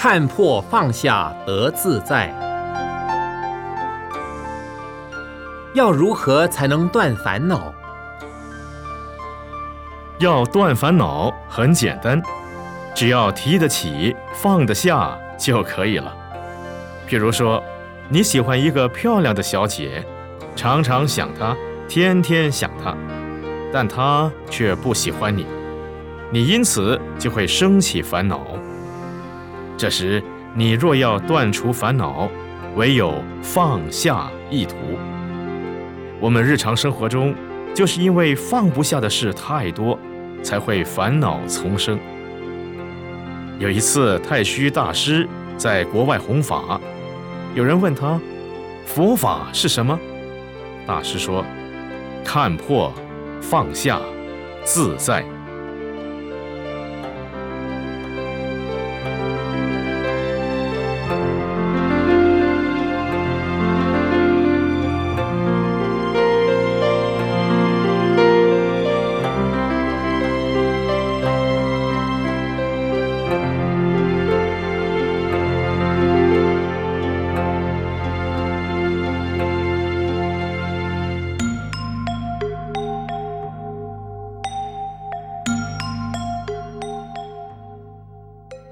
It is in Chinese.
看破放下得自在。要如何才能断烦恼？要断烦恼很简单，只要提得起、放得下就可以了。譬如说，你喜欢一个漂亮的小姐，常常想她，天天想她，但她却不喜欢你，你因此就会升起烦恼。这时，你若要断除烦恼，唯有放下意图。我们日常生活中，就是因为放不下的事太多，才会烦恼丛生。有一次，太虚大师在国外弘法，有人问他：“佛法是什么？”大师说：“看破，放下，自在。”